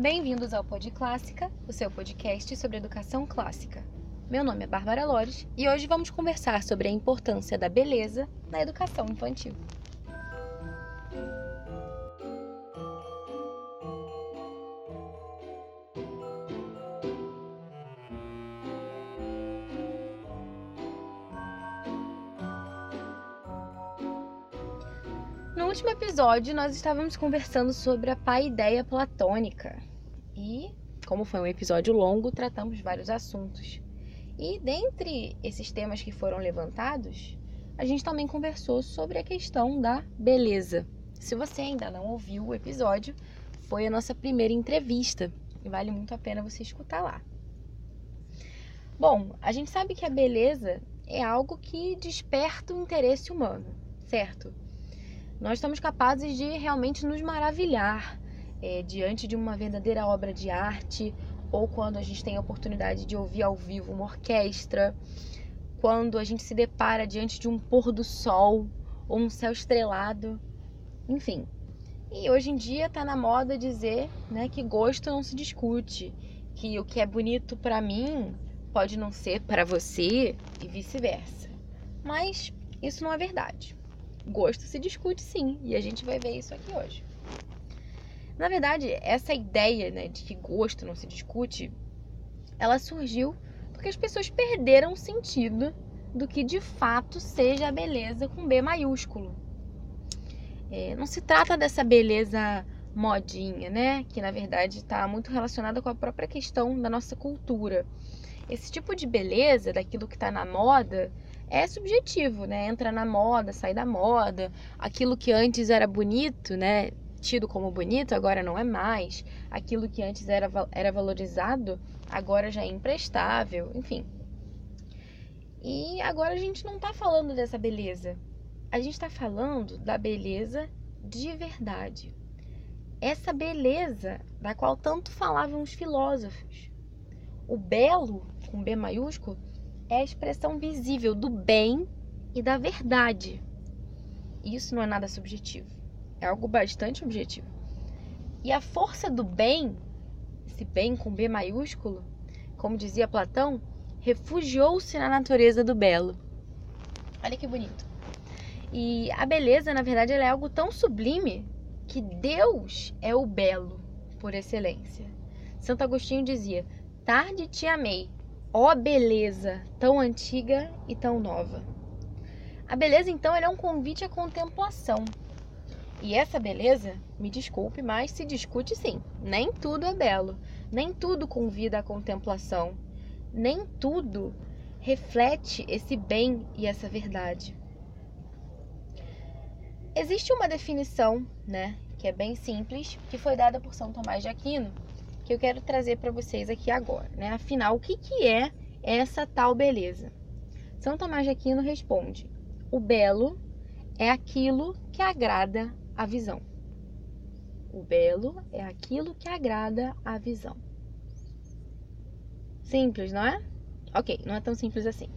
Bem-vindos ao Pod Clássica, o seu podcast sobre educação clássica. Meu nome é Bárbara Lores e hoje vamos conversar sobre a importância da beleza na educação infantil. No último episódio, nós estávamos conversando sobre a paideia platônica. Como foi um episódio longo, tratamos vários assuntos. E dentre esses temas que foram levantados, a gente também conversou sobre a questão da beleza. Se você ainda não ouviu o episódio, foi a nossa primeira entrevista e vale muito a pena você escutar lá. Bom, a gente sabe que a beleza é algo que desperta o interesse humano, certo? nós estamos capazes de realmente nos maravilhar é, diante de uma verdadeira obra de arte ou quando a gente tem a oportunidade de ouvir ao vivo uma orquestra, quando a gente se depara diante de um pôr do sol ou um céu estrelado, enfim. E hoje em dia está na moda dizer né, que gosto não se discute, que o que é bonito para mim pode não ser para você e vice-versa. Mas isso não é verdade gosto se discute sim, e a gente vai ver isso aqui hoje. Na verdade, essa ideia né, de que gosto não se discute, ela surgiu porque as pessoas perderam o sentido do que de fato seja a beleza com B maiúsculo. É, não se trata dessa beleza modinha, né? Que na verdade está muito relacionada com a própria questão da nossa cultura. Esse tipo de beleza, daquilo que está na moda, é subjetivo, né? Entra na moda, sai da moda. Aquilo que antes era bonito, né? Tido como bonito, agora não é mais. Aquilo que antes era, era valorizado, agora já é imprestável, enfim. E agora a gente não está falando dessa beleza. A gente está falando da beleza de verdade. Essa beleza da qual tanto falavam os filósofos. O belo, com B maiúsculo, é a expressão visível do bem e da verdade. Isso não é nada subjetivo, é algo bastante objetivo. E a força do bem, esse bem com B maiúsculo, como dizia Platão, refugiou-se na natureza do belo. Olha que bonito. E a beleza, na verdade, é algo tão sublime que Deus é o belo por excelência. Santo Agostinho dizia: Tarde te amei, Ó beleza, tão antiga e tão nova. A beleza, então, é um convite à contemplação. E essa beleza, me desculpe, mas se discute sim. Nem tudo é belo, nem tudo convida à contemplação, nem tudo reflete esse bem e essa verdade. Existe uma definição, né, que é bem simples, que foi dada por São Tomás de Aquino, que eu quero trazer para vocês aqui agora, né? Afinal, o que, que é essa tal beleza? São Tomás de Aquino responde: o belo é aquilo que agrada a visão. O belo é aquilo que agrada a visão. Simples, não é? Ok, não é tão simples assim.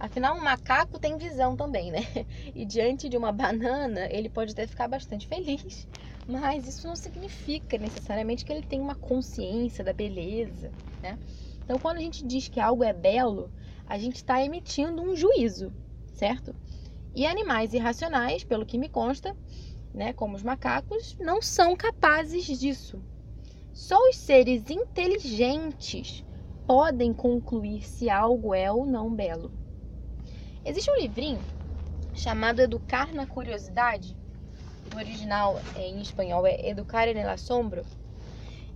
Afinal, um macaco tem visão também, né? E diante de uma banana, ele pode até ficar bastante feliz, mas isso não significa necessariamente que ele tem uma consciência da beleza, né? Então, quando a gente diz que algo é belo, a gente está emitindo um juízo, certo? E animais irracionais, pelo que me consta, né, como os macacos, não são capazes disso. Só os seres inteligentes podem concluir se algo é ou não belo. Existe um livrinho chamado Educar na Curiosidade, o original é, em espanhol é Educar en el Assombro.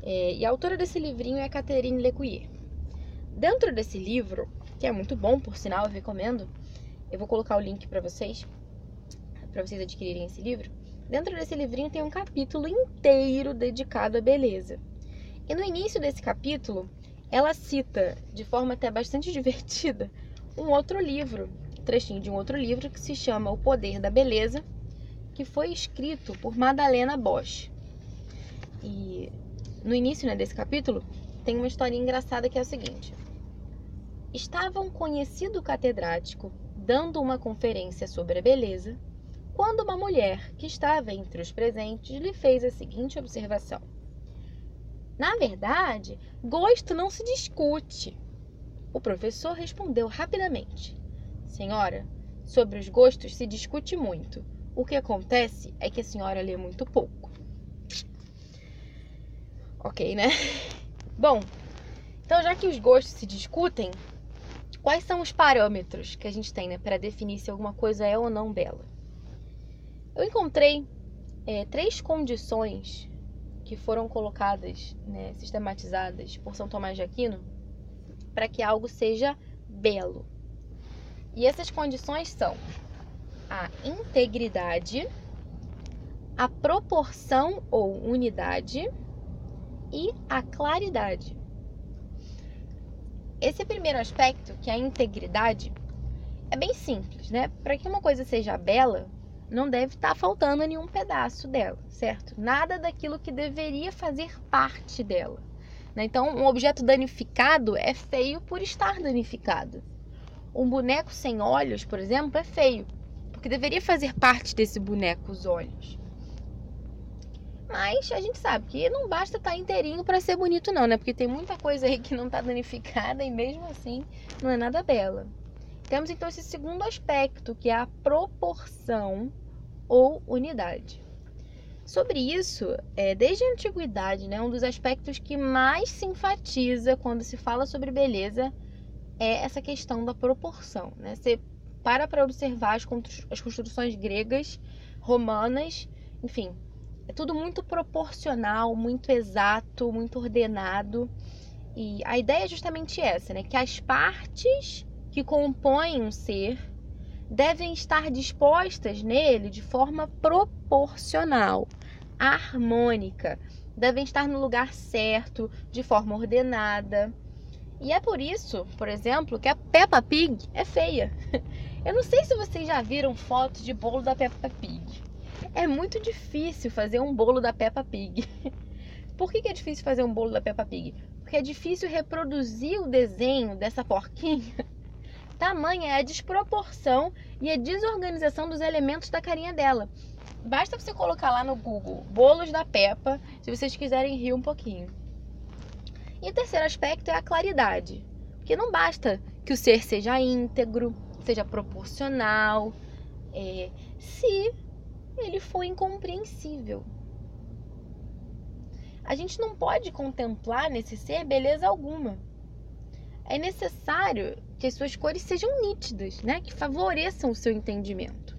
É, e a autora desse livrinho é Catherine Lecuyer. Dentro desse livro, que é muito bom, por sinal, eu recomendo, eu vou colocar o link para vocês, para vocês adquirirem esse livro. Dentro desse livrinho tem um capítulo inteiro dedicado à beleza. E no início desse capítulo, ela cita, de forma até bastante divertida, um outro livro, um trechinho de um outro livro que se chama O Poder da Beleza, que foi escrito por Madalena Bosch. E no início né, desse capítulo tem uma história engraçada que é o seguinte: estava um conhecido catedrático dando uma conferência sobre a beleza quando uma mulher que estava entre os presentes lhe fez a seguinte observação: Na verdade, gosto não se discute. O professor respondeu rapidamente: Senhora, sobre os gostos se discute muito. O que acontece é que a senhora lê muito pouco. Ok, né? Bom, então já que os gostos se discutem, quais são os parâmetros que a gente tem né, para definir se alguma coisa é ou não bela? Eu encontrei é, três condições que foram colocadas, né, sistematizadas por São Tomás de Aquino para que algo seja belo. E essas condições são a integridade, a proporção ou unidade e a claridade. Esse primeiro aspecto, que é a integridade, é bem simples, né? Para que uma coisa seja bela, não deve estar tá faltando nenhum pedaço dela, certo? Nada daquilo que deveria fazer parte dela. Né? Então, um objeto danificado é feio por estar danificado. Um boneco sem olhos, por exemplo, é feio, porque deveria fazer parte desse boneco os olhos. Mas a gente sabe que não basta estar tá inteirinho para ser bonito, não, né? Porque tem muita coisa aí que não está danificada e mesmo assim não é nada bela. Temos então esse segundo aspecto, que é a proporção ou unidade. Sobre isso, é, desde a antiguidade, né, um dos aspectos que mais se enfatiza quando se fala sobre beleza é essa questão da proporção. Né? Você para para observar as, construções gregas, romanas, enfim, é tudo muito proporcional, muito exato, muito ordenado. E a ideia é justamente essa, né? Que as partes que compõem um ser devem estar dispostas nele de forma proporcional harmônica, devem estar no lugar certo, de forma ordenada. E é por isso, por exemplo, que a Peppa Pig é feia. Eu não sei se vocês já viram fotos de bolo da Peppa Pig. É muito difícil fazer um bolo da Peppa Pig. Por que, é difícil fazer um bolo da Peppa Pig? Porque é difícil reproduzir o desenho dessa porquinha. Tamanha é a desproporção e a desorganização dos elementos da carinha dela. Basta você colocar lá no Google bolos da Peppa, se vocês quiserem rir um pouquinho. E o terceiro aspecto é a claridade. Porque não basta que o ser seja íntegro, seja proporcional, é, se ele for incompreensível. A gente não pode contemplar nesse ser beleza alguma. É necessário que as suas cores sejam nítidas, né? que favoreçam o seu entendimento.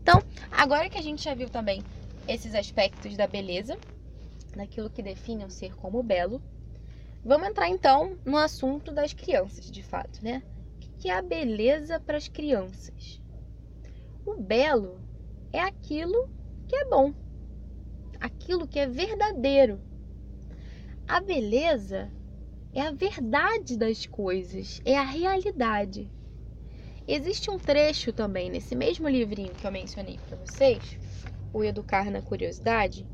Então, agora que a gente já viu também esses aspectos da beleza, daquilo que define o ser como belo, vamos entrar então no assunto das crianças, de fato, né? O que é a beleza para as crianças? O belo é aquilo que é bom, aquilo que é verdadeiro. A beleza é a verdade das coisas, é a realidade. Existe um trecho também nesse mesmo livrinho que eu mencionei para vocês, O Educar na Curiosidade,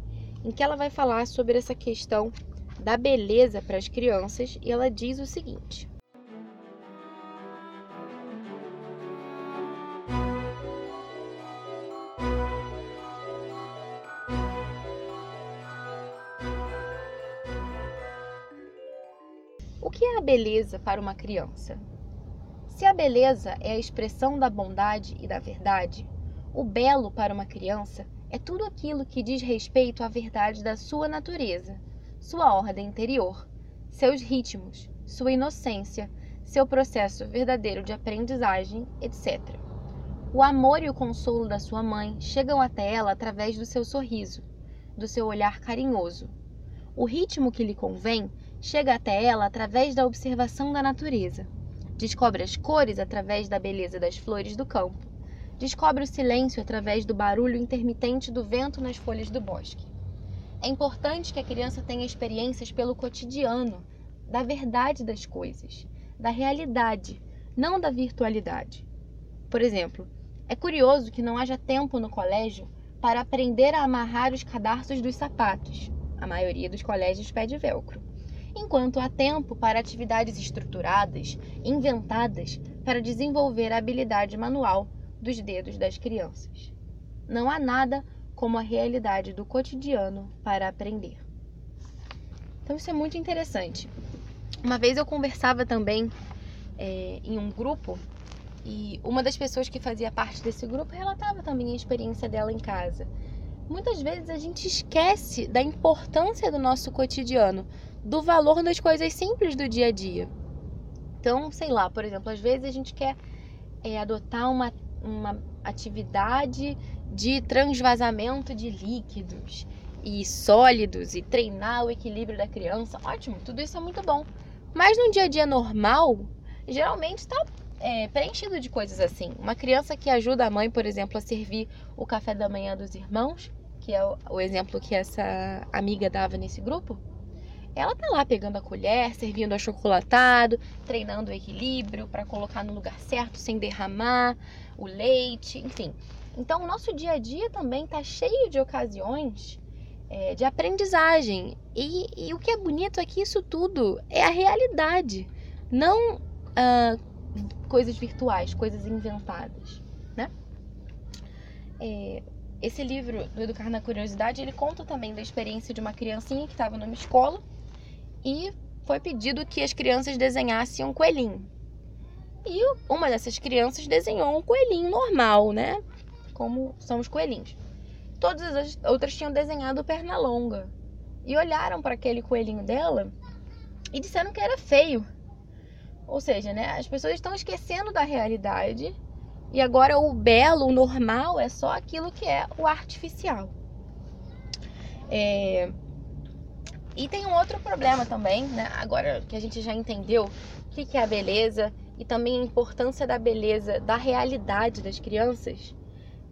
em que ela vai falar sobre essa questão da beleza para as crianças e ela diz o seguinte: beleza para uma criança? Se a beleza é a expressão da bondade e da verdade, o belo para uma criança é tudo aquilo que diz respeito à verdade da sua natureza, sua ordem interior, seus ritmos, sua inocência, seu processo verdadeiro de aprendizagem, etc. O amor e o consolo da sua mãe chegam até ela através do seu sorriso, do seu olhar carinhoso. O ritmo que lhe convém chega até ela através da observação da natureza Descobre as cores através da beleza das flores do campo. Descobre o silêncio através do barulho intermitente do vento nas folhas do bosque. É importante que a criança tenha experiências pelo cotidiano, da verdade das coisas, da realidade, não da virtualidade. Por exemplo, é curioso que não haja tempo no colégio para aprender a amarrar os cadarços dos sapatos. A maioria dos colégios pede velcro enquanto há tempo para atividades estruturadas, inventadas para desenvolver a habilidade manual dos dedos das crianças. Não há nada como a realidade do cotidiano para aprender. Então isso é muito interessante. Uma vez eu conversava também é, em um grupo e uma das pessoas que fazia parte desse grupo relatava também a experiência dela em casa. Muitas vezes a gente esquece da importância do nosso cotidiano, do valor das coisas simples do dia a dia. Então, sei lá, por exemplo, às vezes a gente quer é, adotar uma, uma atividade de transvasamento de líquidos e sólidos e treinar o equilíbrio da criança. Ótimo, tudo isso é muito bom. Mas no dia a dia normal, geralmente está é, preenchido de coisas assim. Uma criança que ajuda a mãe, por exemplo, a servir o café da manhã dos irmãos, que é o, o exemplo que essa amiga dava nesse grupo, ela tá lá pegando a colher, servindo achocolatado, treinando o equilíbrio para colocar no lugar certo sem derramar o leite, enfim. Então, o nosso dia a dia também tá cheio de ocasiões é, de aprendizagem. E, e, o que é bonito é que isso tudo é a realidade, não coisas virtuais, coisas inventadas, né? É, esse livro do Educar na Curiosidade, ele conta também da experiência de uma criancinha que estava numa escola e foi pedido que as crianças desenhassem um coelhinho. E uma dessas crianças desenhou um coelhinho normal, né? Como são os coelhinhos. Todas as outras tinham desenhado perna longa. E olharam para aquele coelhinho dela e disseram que era feio. Ou seja, né, as pessoas estão esquecendo da realidade e agora o belo, o normal, é só aquilo que é o artificial. É... E tem um outro problema também, né? Agora que a gente já entendeu o que é a beleza e também a importância da beleza da realidade das crianças,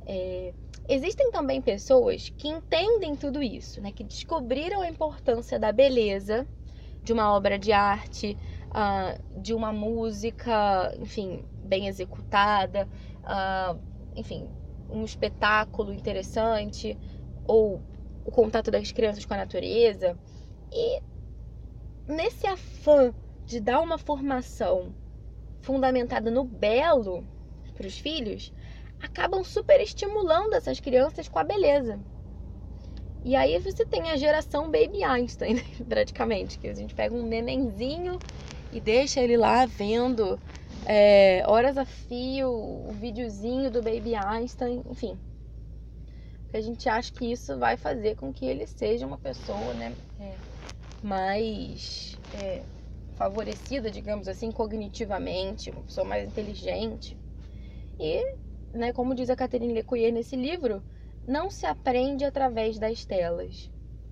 é... existem também pessoas que entendem tudo isso, né? Que descobriram a importância da beleza de uma obra de arte, uh, de uma música, enfim, bem executada, uh, enfim, um espetáculo interessante, ou o contato das crianças com a natureza. E nesse afã de dar uma formação fundamentada no belo para os filhos, acabam super estimulando essas crianças com a beleza. E aí você tem a geração Baby Einstein, praticamente, que a gente pega um nenenzinho e deixa ele lá vendo é, horas a fio o videozinho do Baby Einstein, enfim. Porque a gente acha que isso vai fazer com que ele seja uma pessoa né, é, mais é, favorecida, digamos assim, cognitivamente, uma pessoa mais inteligente. E, né, como diz a Catherine Lecoyer nesse livro, não se aprende através das telas,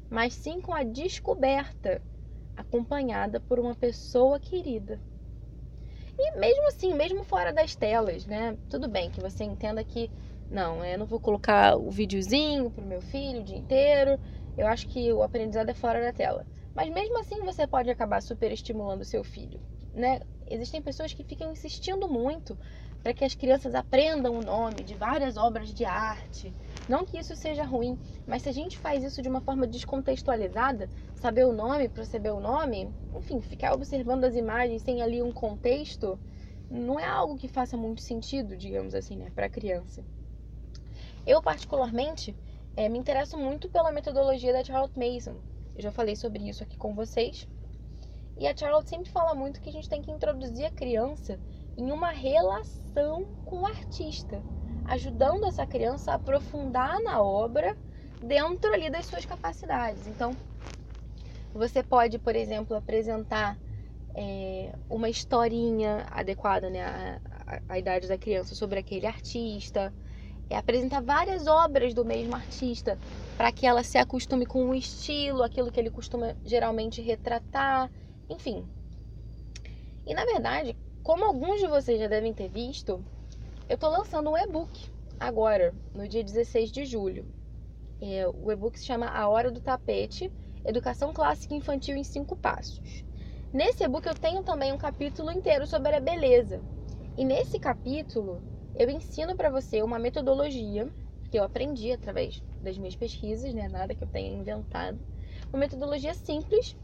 mas sim com a descoberta acompanhada por uma pessoa querida. E mesmo assim, mesmo fora das telas, né? Tudo bem que você entenda que não, eu não vou colocar o videozinho pro meu filho o dia inteiro. Eu acho que o aprendizado é fora da tela. Mas mesmo assim você pode acabar superestimulando seu filho, né? Existem pessoas que ficam insistindo muito para que as crianças aprendam o nome de várias obras de arte. Não que isso seja ruim, mas se a gente faz isso de uma forma descontextualizada, saber o nome, perceber o nome, enfim, ficar observando as imagens sem ali um contexto, não é algo que faça muito sentido, digamos assim, né, para a criança. Eu, particularmente, é, me interesso muito pela metodologia da Charlotte Mason. Eu já falei sobre isso aqui com vocês. E a Charlotte sempre fala muito que a gente tem que introduzir a criança em uma relação com o artista, ajudando essa criança a aprofundar na obra dentro ali das suas capacidades. Então, você pode, por exemplo, apresentar é, uma historinha adequada né, à, à, idade da criança sobre aquele artista, é, apresentar várias obras do mesmo artista para que ela se acostume com o estilo, aquilo que ele costuma geralmente retratar, enfim. E na verdade, como alguns de vocês já devem ter visto, eu estou lançando um e-book agora, no dia 16 de julho. É, o e-book se chama A Hora do Tapete Educação Clássica Infantil em 5 Passos. Nesse e-book eu tenho também um capítulo inteiro sobre a beleza. E nesse capítulo eu ensino para você uma metodologia que eu aprendi através das minhas pesquisas, né? Nada que eu tenha inventado. Uma metodologia simples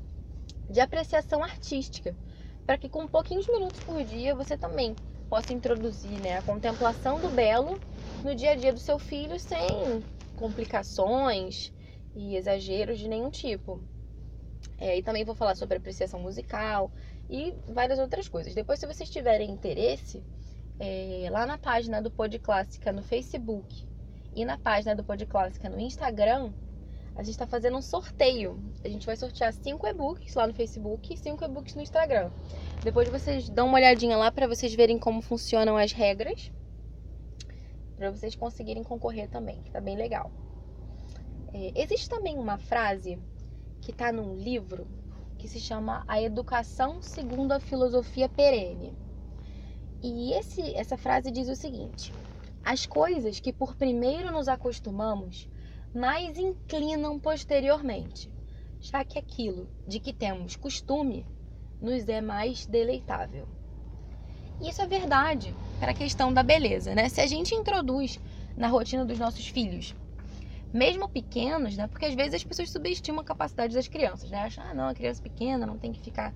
de apreciação artística para que com pouquinhos minutos por dia você também possa introduzir né, a contemplação do belo no dia a dia do seu filho sem complicações e exageros de nenhum tipo. É, e também vou falar sobre apreciação musical e várias outras coisas. Depois, se vocês tiverem interesse, é, lá na página do Pod Clássica no Facebook e na página do Pod Clássica no Instagram, a gente está fazendo um sorteio. A gente vai sortear cinco e-books lá no Facebook e cinco e-books no Instagram. Depois vocês dão uma olhadinha lá para vocês verem como funcionam as regras, para vocês conseguirem concorrer também, que tá bem legal. É, existe também uma frase que está num livro que se chama A Educação segundo a Filosofia Perene. E esse, essa frase diz o seguinte: As coisas que por primeiro nos acostumamos mais inclinam posteriormente, já que aquilo de que temos costume nos é mais deleitável. Isso é verdade para a questão da beleza, né? Se a gente introduz na rotina dos nossos filhos, mesmo pequenos, né? Porque às vezes as pessoas subestimam a capacidade das crianças, né? Acham, ah, não, a criança pequena não tem que ficar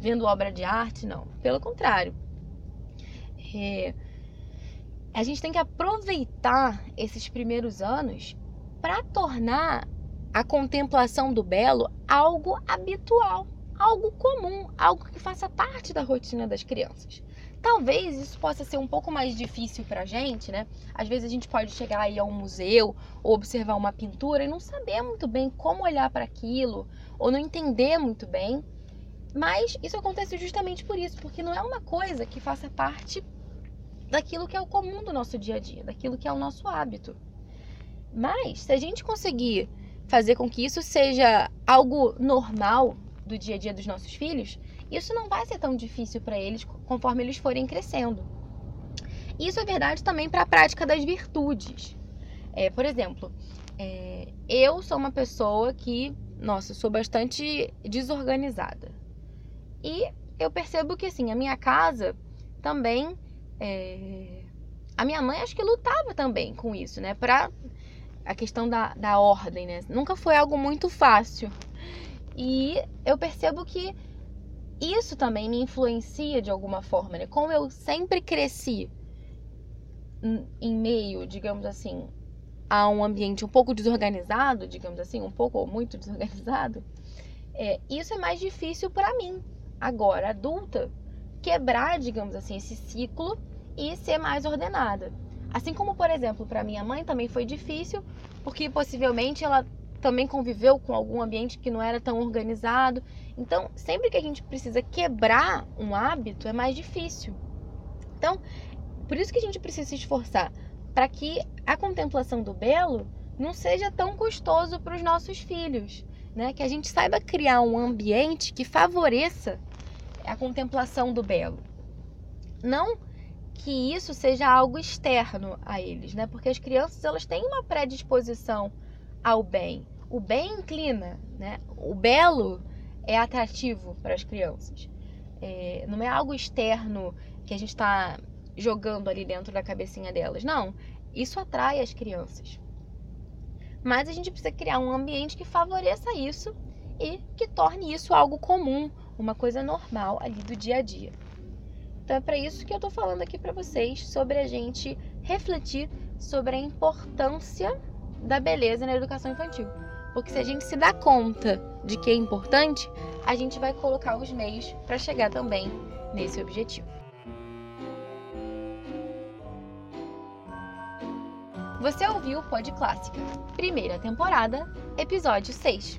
vendo obra de arte, não. Pelo contrário. É... A gente tem que aproveitar esses primeiros anos para tornar a contemplação do belo algo habitual, algo comum, algo que faça parte da rotina das crianças. Talvez isso possa ser um pouco mais difícil para a gente, né? Às vezes a gente pode chegar aí a um museu ou observar uma pintura e não saber muito bem como olhar para aquilo, ou não entender muito bem. Mas isso acontece justamente por isso, porque não é uma coisa que faça parte daquilo que é o comum do nosso dia a dia, daquilo que é o nosso hábito. Mas se a gente conseguir fazer com que isso seja algo normal do dia a dia dos nossos filhos, isso não vai ser tão difícil para eles conforme eles forem crescendo. Isso é verdade também para a prática das virtudes. É, por exemplo, é, eu sou uma pessoa que, nossa, sou bastante desorganizada. E eu percebo que, assim, a minha casa também. É... A minha mãe acho que lutava também com isso, né? Pra a questão da, da ordem, né? Nunca foi algo muito fácil. E eu percebo que isso também me influencia de alguma forma, né? Como eu sempre cresci em meio, digamos assim, a um ambiente um pouco desorganizado, digamos assim, um pouco ou muito desorganizado, é, isso é mais difícil para mim, agora adulta, quebrar, digamos assim, esse ciclo e ser mais ordenada. Assim como, por exemplo, para minha mãe também foi difícil, porque possivelmente ela também conviveu com algum ambiente que não era tão organizado. Então, sempre que a gente precisa quebrar um hábito, é mais difícil. Então, por isso que a gente precisa se esforçar para que a contemplação do belo não seja tão custoso para os nossos filhos, né? Que a gente saiba criar um ambiente que favoreça a contemplação do belo. Não que isso seja algo externo a eles, né? Porque as crianças elas têm uma predisposição ao bem. O bem inclina, né? O belo é atrativo para as crianças. É, não é algo externo que a gente está jogando ali dentro da cabecinha delas. Não, isso atrai as crianças. Mas a gente precisa criar um ambiente que favoreça isso e que torne isso algo comum, uma coisa normal ali do dia a dia. Então é para isso que eu tô falando aqui para vocês sobre a gente refletir sobre a importância da beleza na educação infantil. Porque se a gente se dá conta de que é importante, a gente vai colocar os meios para chegar também nesse objetivo. Você ouviu o Pod Clássica, primeira temporada, episódio 6.